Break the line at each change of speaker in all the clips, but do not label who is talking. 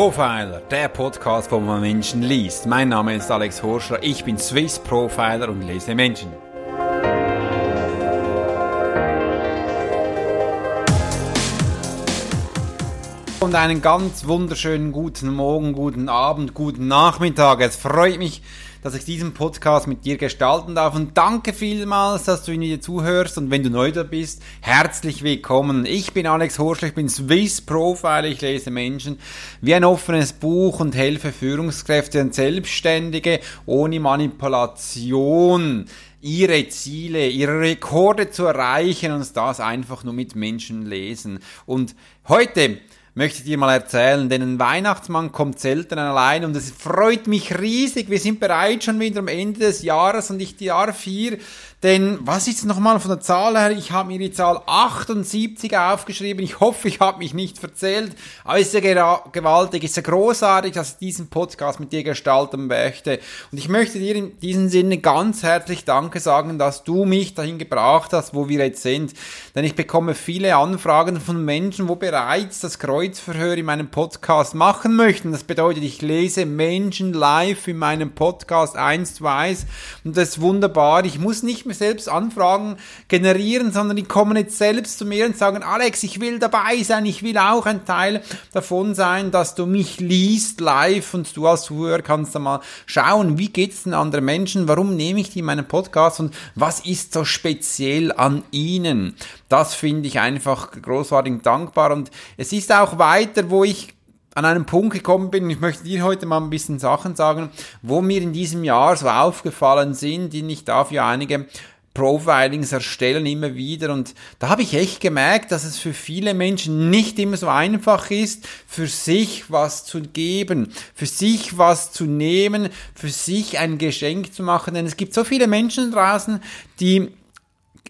Profiler, der Podcast, wo man Menschen liest. Mein Name ist Alex Horscher, ich bin Swiss Profiler und lese Menschen. Und einen ganz wunderschönen guten Morgen, guten Abend, guten Nachmittag. Es freut mich, dass ich diesen Podcast mit dir gestalten darf. Und danke vielmals, dass du ihn wieder zuhörst. Und wenn du neu da bist, herzlich willkommen. Ich bin Alex Horschler, ich bin Swiss Profiler, ich lese Menschen wie ein offenes Buch und helfe Führungskräfte und Selbstständige ohne Manipulation ihre Ziele, ihre Rekorde zu erreichen und das einfach nur mit Menschen lesen. Und heute möchte ich dir mal erzählen, denn ein Weihnachtsmann kommt selten allein und es freut mich riesig. Wir sind bereits schon wieder am Ende des Jahres und ich Jahr 4 denn was ist nochmal von der Zahl her? Ich habe mir die Zahl 78 aufgeschrieben. Ich hoffe, ich habe mich nicht verzählt. Aber es ist ja gewaltig, es ist ja großartig, dass ich diesen Podcast mit dir gestalten möchte. Und ich möchte dir in diesem Sinne ganz herzlich Danke sagen, dass du mich dahin gebracht hast, wo wir jetzt sind. Denn ich bekomme viele Anfragen von Menschen, wo bereits das Kreuzverhör in meinem Podcast machen möchten. Das bedeutet, ich lese Menschen live in meinem Podcast eins zu eins. Und das ist wunderbar. Ich muss nicht mir selbst Anfragen generieren, sondern die kommen jetzt selbst zu mir und sagen, Alex, ich will dabei sein, ich will auch ein Teil davon sein, dass du mich liest live und du als Zuhörer kannst da mal schauen, wie geht es denn anderen Menschen, warum nehme ich die in meinen Podcast und was ist so speziell an ihnen. Das finde ich einfach großartig dankbar und es ist auch weiter, wo ich an einem Punkt gekommen bin, ich möchte dir heute mal ein bisschen Sachen sagen, wo mir in diesem Jahr so aufgefallen sind, die ich darf ja einige Profilings erstellen immer wieder. Und da habe ich echt gemerkt, dass es für viele Menschen nicht immer so einfach ist, für sich was zu geben, für sich was zu nehmen, für sich ein Geschenk zu machen, denn es gibt so viele Menschen draußen, die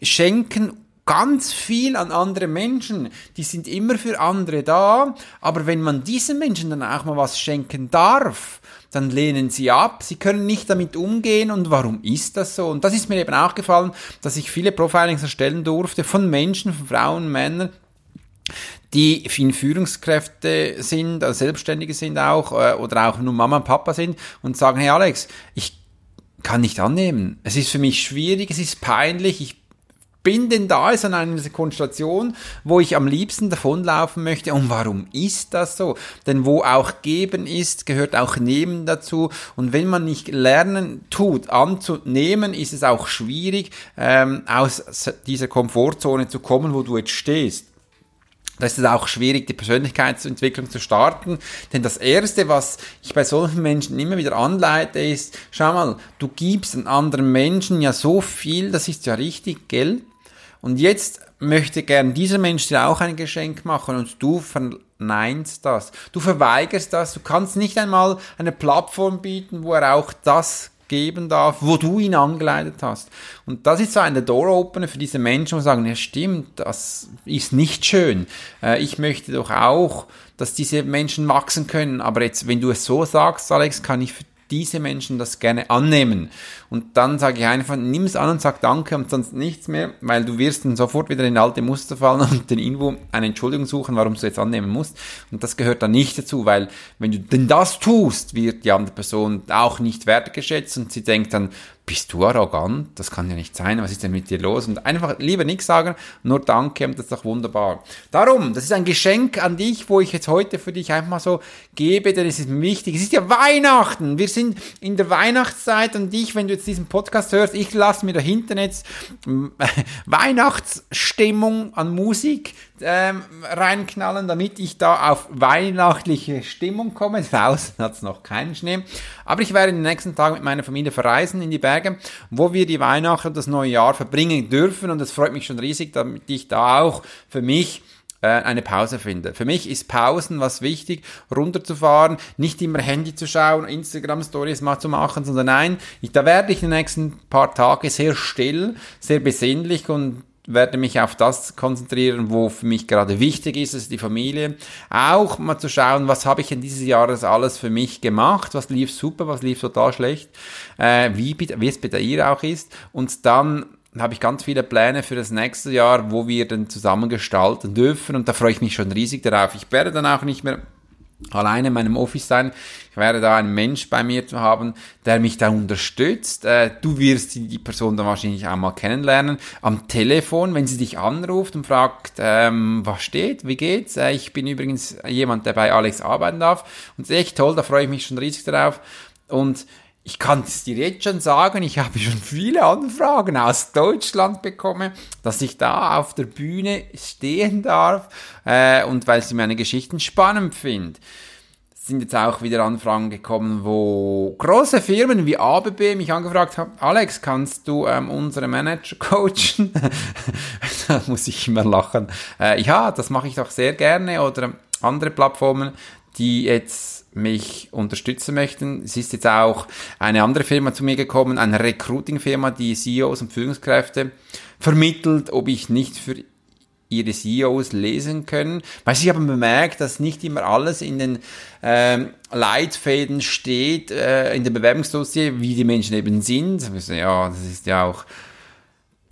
schenken ganz viel an andere Menschen. Die sind immer für andere da. Aber wenn man diesen Menschen dann auch mal was schenken darf, dann lehnen sie ab. Sie können nicht damit umgehen. Und warum ist das so? Und das ist mir eben auch gefallen, dass ich viele Profilings erstellen durfte von Menschen, von Frauen, Männern, die in Führungskräfte sind, also Selbstständige sind auch, äh, oder auch nur Mama und Papa sind und sagen, hey Alex, ich kann nicht annehmen. Es ist für mich schwierig, es ist peinlich, ich bin denn da ist an einer Konstellation, wo ich am liebsten davonlaufen möchte. Und warum ist das so? Denn wo auch geben ist, gehört auch nehmen dazu. Und wenn man nicht lernen tut, anzunehmen, ist es auch schwierig, ähm, aus dieser Komfortzone zu kommen, wo du jetzt stehst. Da ist es auch schwierig, die Persönlichkeitsentwicklung zu starten. Denn das Erste, was ich bei solchen Menschen immer wieder anleite, ist, schau mal, du gibst an anderen Menschen ja so viel, das ist ja richtig, gell? Und jetzt möchte gern dieser Mensch dir auch ein Geschenk machen und du verneinst das. Du verweigerst das. Du kannst nicht einmal eine Plattform bieten, wo er auch das geben darf, wo du ihn angeleitet hast. Und das ist so ein Door-Opener für diese Menschen, die sagen, ja stimmt, das ist nicht schön. Äh, ich möchte doch auch, dass diese Menschen wachsen können. Aber jetzt, wenn du es so sagst, Alex, kann ich für diese Menschen das gerne annehmen. Und dann sage ich einfach, nimm es an und sag Danke und sonst nichts mehr, weil du wirst dann sofort wieder in alte Muster fallen und den Info eine Entschuldigung suchen, warum du jetzt annehmen musst. Und das gehört dann nicht dazu, weil wenn du denn das tust, wird die andere Person auch nicht wertgeschätzt und sie denkt dann, bist du arrogant? Das kann ja nicht sein. Was ist denn mit dir los? Und einfach lieber nichts sagen, nur Danke und das ist doch wunderbar. Darum, das ist ein Geschenk an dich, wo ich jetzt heute für dich einfach mal so gebe, denn es ist wichtig. Es ist ja Weihnachten. Wir sind in der Weihnachtszeit und ich, wenn du jetzt diesen Podcast hörst, ich lasse mir dahinter jetzt Weihnachtsstimmung an Musik ähm, reinknallen, damit ich da auf weihnachtliche Stimmung komme. Draußen hat es noch keinen Schnee. Aber ich werde in den nächsten Tagen mit meiner Familie verreisen in die Berge, wo wir die Weihnachten das neue Jahr verbringen dürfen. Und es freut mich schon riesig, damit ich da auch für mich äh, eine Pause finde. Für mich ist Pausen was wichtig, runterzufahren, nicht immer Handy zu schauen, Instagram-Stories mal zu machen, sondern nein, ich, da werde ich in den nächsten paar Tage sehr still, sehr besinnlich und werde mich auf das konzentrieren, wo für mich gerade wichtig ist, ist die Familie. Auch mal zu schauen, was habe ich in dieses Jahres alles für mich gemacht, was lief super, was lief total schlecht, äh, wie, wie es bei ihr auch ist. Und dann habe ich ganz viele Pläne für das nächste Jahr, wo wir dann zusammen gestalten dürfen und da freue ich mich schon riesig darauf. Ich werde dann auch nicht mehr alleine in meinem Office sein. Ich werde da einen Mensch bei mir zu haben, der mich da unterstützt. Äh, du wirst die Person dann wahrscheinlich auch mal kennenlernen. Am Telefon, wenn sie dich anruft und fragt, ähm, was steht, wie geht's? Äh, ich bin übrigens jemand, der bei Alex arbeiten darf. Und ist echt toll, da freue ich mich schon riesig drauf. Und ich kann es dir jetzt schon sagen, ich habe schon viele Anfragen aus Deutschland bekommen, dass ich da auf der Bühne stehen darf äh, und weil sie meine Geschichten spannend finden. Es sind jetzt auch wieder Anfragen gekommen, wo große Firmen wie ABB mich angefragt haben, Alex, kannst du ähm, unsere Manager coachen? da muss ich immer lachen. Äh, ja, das mache ich doch sehr gerne oder andere Plattformen, die jetzt mich unterstützen möchten. Es ist jetzt auch eine andere Firma zu mir gekommen, eine Recruiting-Firma, die CEOs und Führungskräfte vermittelt, ob ich nicht für ihre CEOs lesen können. Weil sie haben bemerkt, dass nicht immer alles in den ähm, Leitfäden steht, äh, in der Bewerbungsdossier, wie die Menschen eben sind. Ja, das ist ja auch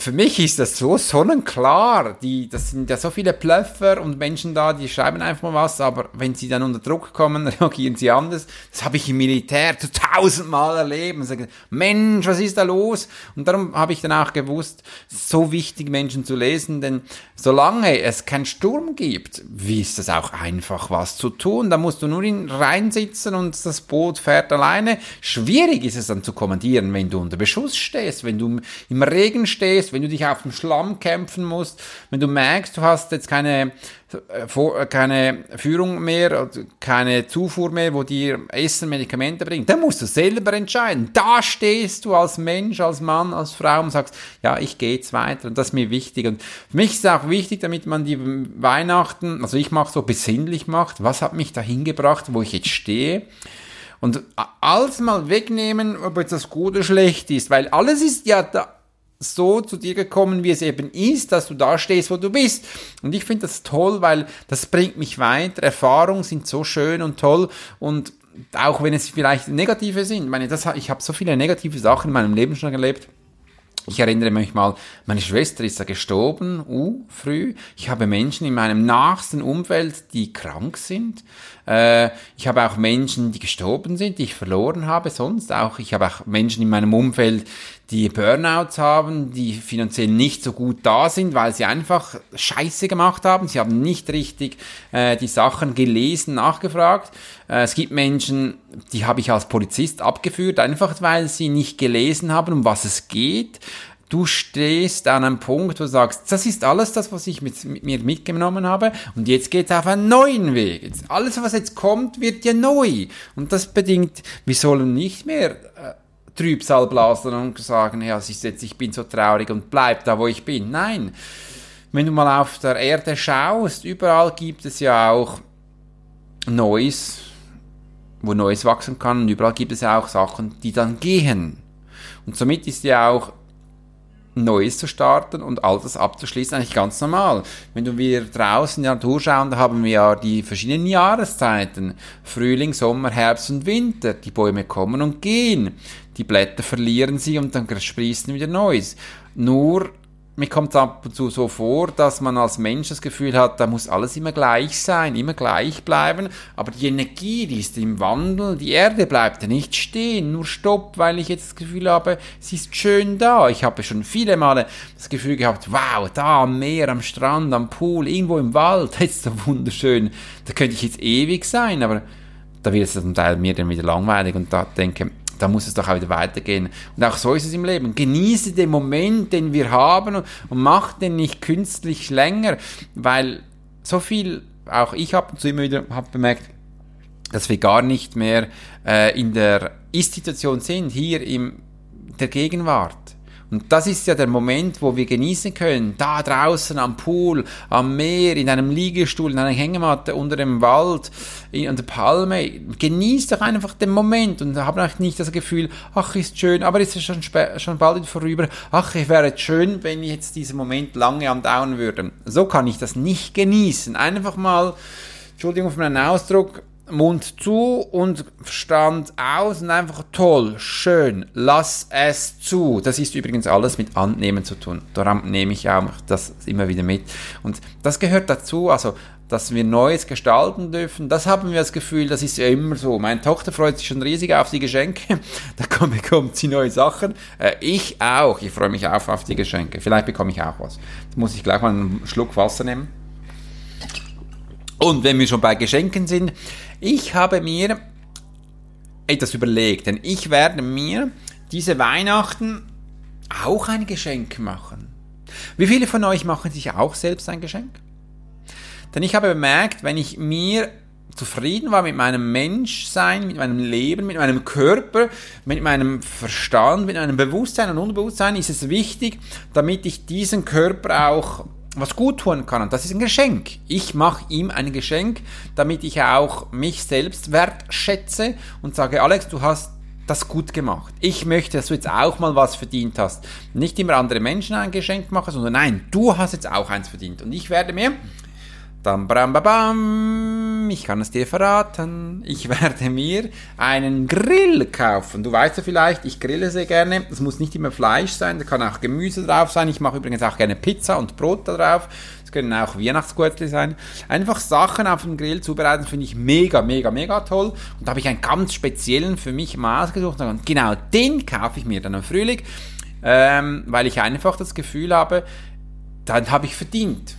für mich ist das so sonnenklar. Die, das sind ja so viele Plöffer und Menschen da, die schreiben einfach mal was, aber wenn sie dann unter Druck kommen, reagieren sie anders. Das habe ich im Militär zu tausendmal erlebt und sagen, Mensch, was ist da los? Und darum habe ich dann auch gewusst, so wichtig Menschen zu lesen, denn solange es keinen Sturm gibt, wie ist das auch einfach was zu tun? Da musst du nur in reinsitzen und das Boot fährt alleine. Schwierig ist es dann zu kommandieren, wenn du unter Beschuss stehst, wenn du im Regen stehst, wenn du dich auf dem Schlamm kämpfen musst, wenn du merkst, du hast jetzt keine, äh, keine Führung mehr, keine Zufuhr mehr, wo dir Essen, Medikamente bringt, dann musst du selber entscheiden. Da stehst du als Mensch, als Mann, als Frau und sagst, ja, ich gehe jetzt weiter und das ist mir wichtig. Und für mich ist es auch wichtig, damit man die Weihnachten, also ich mache so besinnlich macht, was hat mich dahin gebracht, wo ich jetzt stehe. Und alles mal wegnehmen, ob jetzt das gut oder schlecht ist, weil alles ist ja da, so zu dir gekommen, wie es eben ist, dass du da stehst, wo du bist. Und ich finde das toll, weil das bringt mich weiter. Erfahrungen sind so schön und toll und auch wenn es vielleicht negative sind. Ich meine, das, ich habe so viele negative Sachen in meinem Leben schon erlebt. Ich erinnere mich mal, meine Schwester ist ja gestorben, uh, früh. Ich habe Menschen in meinem nachsten Umfeld, die krank sind. Äh, ich habe auch Menschen, die gestorben sind, die ich verloren habe sonst auch. Ich habe auch Menschen in meinem Umfeld, die Burnouts haben, die finanziell nicht so gut da sind, weil sie einfach Scheiße gemacht haben. Sie haben nicht richtig äh, die Sachen gelesen, nachgefragt. Äh, es gibt Menschen, die habe ich als Polizist abgeführt, einfach weil sie nicht gelesen haben, um was es geht du stehst an einem Punkt, wo du sagst, das ist alles das, was ich mit, mit mir mitgenommen habe und jetzt geht es auf einen neuen Weg. Jetzt, alles, was jetzt kommt, wird ja neu. Und das bedingt, wir sollen nicht mehr äh, Trübsal blasen und sagen, ja, ist jetzt, ich bin so traurig und bleib da, wo ich bin. Nein. Wenn du mal auf der Erde schaust, überall gibt es ja auch Neues, wo Neues wachsen kann und überall gibt es ja auch Sachen, die dann gehen. Und somit ist ja auch Neues zu starten und Altes abzuschließen, eigentlich ganz normal. Wenn du wieder draußen in der Natur schauen, da haben wir ja die verschiedenen Jahreszeiten. Frühling, Sommer, Herbst und Winter. Die Bäume kommen und gehen. Die Blätter verlieren sie und dann sprießen wieder Neues. Nur mir kommt ab und zu so vor, dass man als Mensch das Gefühl hat, da muss alles immer gleich sein, immer gleich bleiben, aber die Energie, die ist im Wandel, die Erde bleibt ja nicht stehen, nur stopp, weil ich jetzt das Gefühl habe, sie ist schön da. Ich habe schon viele Male das Gefühl gehabt, wow, da am Meer, am Strand, am Pool, irgendwo im Wald, das ist so wunderschön, da könnte ich jetzt ewig sein, aber da wird es zum Teil mir dann wieder langweilig und da denke, da muss es doch auch wieder weitergehen. Und auch so ist es im Leben. Genieße den Moment, den wir haben und, mach den nicht künstlich länger, weil so viel, auch ich habe zu immer wieder hab bemerkt, dass wir gar nicht mehr äh, in der Ist-Situation sind, hier in der Gegenwart. Und das ist ja der Moment, wo wir genießen können, da draußen am Pool, am Meer, in einem Liegestuhl, in einer Hängematte, unter dem Wald, in, an der Palme. Genießt doch einfach den Moment und habt nicht das Gefühl, ach, ist schön, aber ist es schon, schon bald vorüber. Ach, es wäre schön, wenn ich jetzt diesen Moment lange andauern würde. So kann ich das nicht genießen. Einfach mal, Entschuldigung für meinen Ausdruck, Mund zu und Verstand aus und einfach toll, schön, lass es zu. Das ist übrigens alles mit Annehmen zu tun. Darum nehme ich auch das immer wieder mit. Und das gehört dazu, also dass wir Neues gestalten dürfen. Das haben wir das Gefühl, das ist ja immer so. Meine Tochter freut sich schon riesig auf die Geschenke. Da bekommt sie neue Sachen. Äh, ich auch. Ich freue mich auch auf die Geschenke. Vielleicht bekomme ich auch was. Jetzt muss ich gleich mal einen Schluck Wasser nehmen. Und wenn wir schon bei Geschenken sind, ich habe mir etwas überlegt, denn ich werde mir diese Weihnachten auch ein Geschenk machen. Wie viele von euch machen sich auch selbst ein Geschenk? Denn ich habe bemerkt, wenn ich mir zufrieden war mit meinem Menschsein, mit meinem Leben, mit meinem Körper, mit meinem Verstand, mit meinem Bewusstsein und Unbewusstsein, ist es wichtig, damit ich diesen Körper auch was gut tun kann. Und das ist ein Geschenk. Ich mache ihm ein Geschenk, damit ich auch mich selbst wertschätze und sage, Alex, du hast das gut gemacht. Ich möchte, dass du jetzt auch mal was verdient hast. Nicht immer andere Menschen ein Geschenk machen, sondern nein, du hast jetzt auch eins verdient. Und ich werde mir Bam, bam, bam. Ich kann es dir verraten. Ich werde mir einen Grill kaufen. Du weißt ja vielleicht, ich grille sehr gerne. Es muss nicht immer Fleisch sein, da kann auch Gemüse drauf sein. Ich mache übrigens auch gerne Pizza und Brot da drauf. Es können auch Weihnachtsgurtli sein. Einfach Sachen auf dem Grill zubereiten, finde ich mega, mega, mega toll. Und da habe ich einen ganz speziellen für mich mal ausgesucht. Und genau den kaufe ich mir dann im Frühling, ähm, weil ich einfach das Gefühl habe, dann habe ich verdient.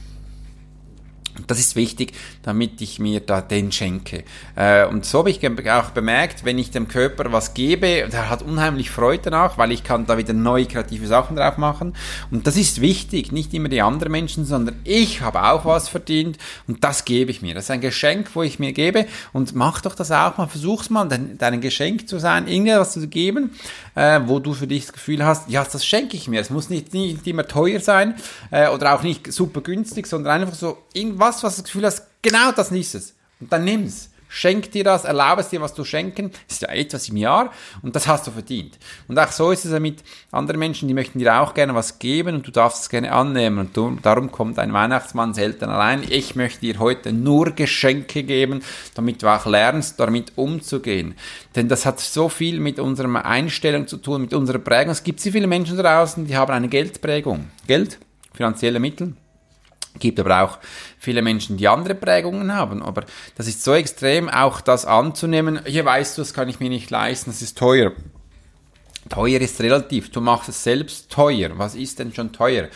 Das ist wichtig, damit ich mir da den schenke. Äh, und so habe ich auch bemerkt, wenn ich dem Körper was gebe, der hat unheimlich Freude danach, weil ich kann da wieder neue kreative Sachen drauf machen. Und das ist wichtig, nicht immer die anderen Menschen, sondern ich habe auch was verdient und das gebe ich mir. Das ist ein Geschenk, wo ich mir gebe und mach doch das auch mal, versuch's mal, dein, Geschenk zu sein, irgendwas zu geben, äh, wo du für dich das Gefühl hast, ja, das schenke ich mir. Es muss nicht, nicht immer teuer sein äh, oder auch nicht super günstig, sondern einfach so irgendwas, was du das Gefühl hast, genau das ist es. Und dann nimm's. Schenk dir das, erlaube es dir, was zu schenken. Das ist ja etwas im Jahr und das hast du verdient. Und auch so ist es ja mit anderen Menschen, die möchten dir auch gerne was geben und du darfst es gerne annehmen. Und du, darum kommt ein Weihnachtsmann selten allein. Ich möchte dir heute nur Geschenke geben, damit du auch lernst, damit umzugehen. Denn das hat so viel mit unserer Einstellung zu tun, mit unserer Prägung. Es gibt so viele Menschen draußen, die haben eine Geldprägung. Geld, finanzielle Mittel gibt aber auch viele Menschen, die andere Prägungen haben. Aber das ist so extrem, auch das anzunehmen. Hier weißt du, das kann ich mir nicht leisten, das ist teuer. Teuer ist relativ. Du machst es selbst teuer. Was ist denn schon teuer?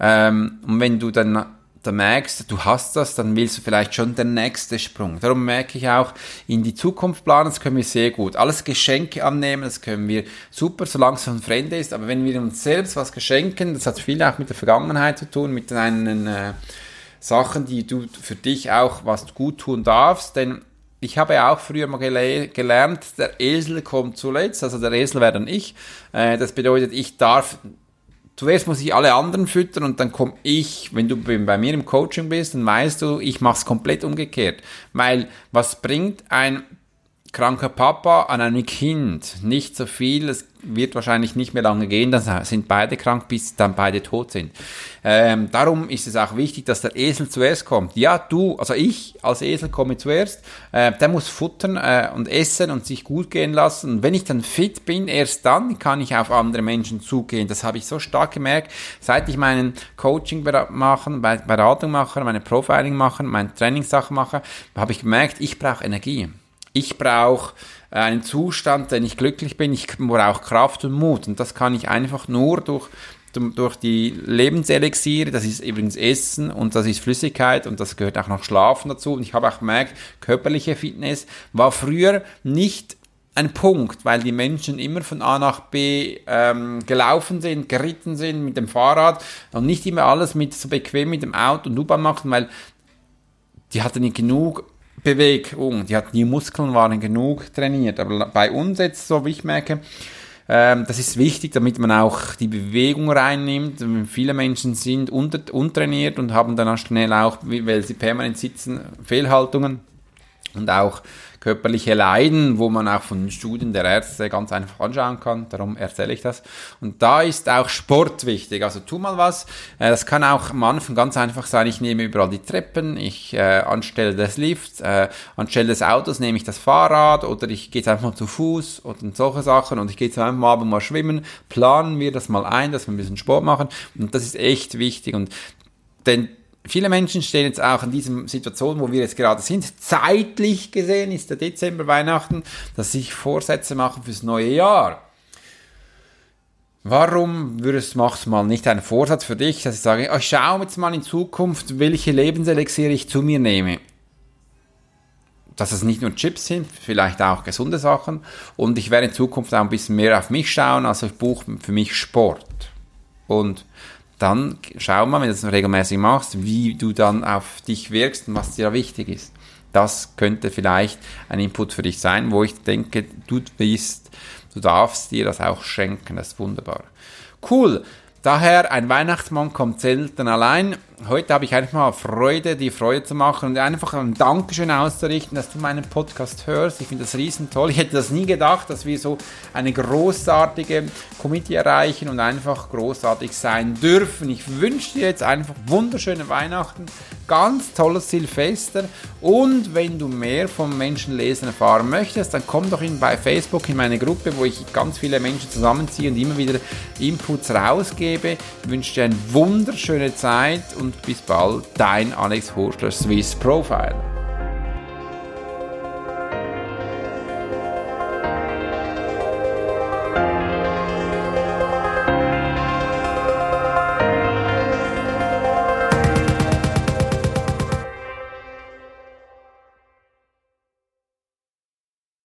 Ähm, und wenn du dann da merkst, du hast das, dann willst du vielleicht schon den nächsten Sprung. Darum merke ich auch, in die Zukunft planen, das können wir sehr gut. Alles Geschenke annehmen, das können wir super, solange es von Fremden ist. Aber wenn wir uns selbst was geschenken, das hat viel auch mit der Vergangenheit zu tun, mit deinen äh, Sachen, die du für dich auch was gut tun darfst, denn ich habe ja auch früher mal gele gelernt, der Esel kommt zuletzt, also der Esel wäre dann ich. Äh, das bedeutet, ich darf zuerst muss ich alle anderen füttern und dann komme ich, wenn du bei mir im Coaching bist, dann weißt du, ich mache es komplett umgekehrt. Weil was bringt ein kranker Papa an einem Kind? Nicht so viel, es wird wahrscheinlich nicht mehr lange gehen, dann sind beide krank, bis dann beide tot sind. Ähm, darum ist es auch wichtig, dass der Esel zuerst kommt. Ja, du, also ich als Esel komme zuerst, äh, der muss futtern äh, und essen und sich gut gehen lassen. Und wenn ich dann fit bin, erst dann kann ich auf andere Menschen zugehen. Das habe ich so stark gemerkt, seit ich meinen Coaching machen, Beratung mache, meine Profiling mache, meine Trainingssachen mache, habe ich gemerkt, ich brauche Energie. Ich brauche einen Zustand, den ich glücklich bin. Ich brauche Kraft und Mut. Und das kann ich einfach nur durch, durch die Lebenselixiere, das ist übrigens Essen und das ist Flüssigkeit und das gehört auch noch Schlafen dazu. Und ich habe auch gemerkt, körperliche Fitness war früher nicht ein Punkt, weil die Menschen immer von A nach B ähm, gelaufen sind, geritten sind mit dem Fahrrad und nicht immer alles mit so bequem mit dem Auto und U-Bahn machen, weil die hatten nicht genug Bewegung. Die hatten die Muskeln waren genug trainiert. Aber bei uns jetzt, so wie ich merke, ähm, das ist wichtig, damit man auch die Bewegung reinnimmt. Viele Menschen sind untrainiert und haben dann auch schnell auch, weil sie permanent sitzen, Fehlhaltungen und auch körperliche Leiden, wo man auch von Studien der Ärzte ganz einfach anschauen kann. Darum erzähle ich das. Und da ist auch Sport wichtig. Also tu mal was. Äh, das kann auch am Anfang ganz einfach sein. Ich nehme überall die Treppen, ich äh, anstelle des Lifts, äh, anstelle des Autos nehme ich das Fahrrad oder ich gehe einfach mal zu Fuß oder solche Sachen und ich gehe jetzt einfach mal, mal schwimmen. Planen wir das mal ein, dass wir ein bisschen Sport machen. Und das ist echt wichtig. Und denn viele Menschen stehen jetzt auch in dieser Situation, wo wir jetzt gerade sind. Zeitlich gesehen ist der Dezember Weihnachten, dass sich Vorsätze machen fürs neue Jahr. Warum würdest, machst du mal nicht einen Vorsatz für dich, dass ich sage, oh, ich schaue jetzt mal in Zukunft, welche Lebenselixiere ich zu mir nehme? Dass es nicht nur Chips sind, vielleicht auch gesunde Sachen. Und ich werde in Zukunft auch ein bisschen mehr auf mich schauen, also ich buche für mich Sport. Und dann schau mal, wenn du das regelmäßig machst, wie du dann auf dich wirkst und was dir wichtig ist. Das könnte vielleicht ein Input für dich sein, wo ich denke, du bist, du darfst dir das auch schenken. Das ist wunderbar. Cool. Daher, ein Weihnachtsmann kommt selten allein. Heute habe ich einfach mal Freude, die Freude zu machen und einfach ein Dankeschön auszurichten, dass du meinen Podcast hörst. Ich finde das riesen toll. Ich hätte das nie gedacht, dass wir so eine großartige Committee erreichen und einfach großartig sein dürfen. Ich wünsche dir jetzt einfach wunderschöne Weihnachten, ganz tolles Silvester und wenn du mehr vom Menschenlesen erfahren möchtest, dann komm doch in, bei Facebook in meine Gruppe, wo ich ganz viele Menschen zusammenziehe und immer wieder Inputs rausgebe. Ich wünsche dir eine wunderschöne Zeit und bis bald, dein Alex Horschler Swiss Profile.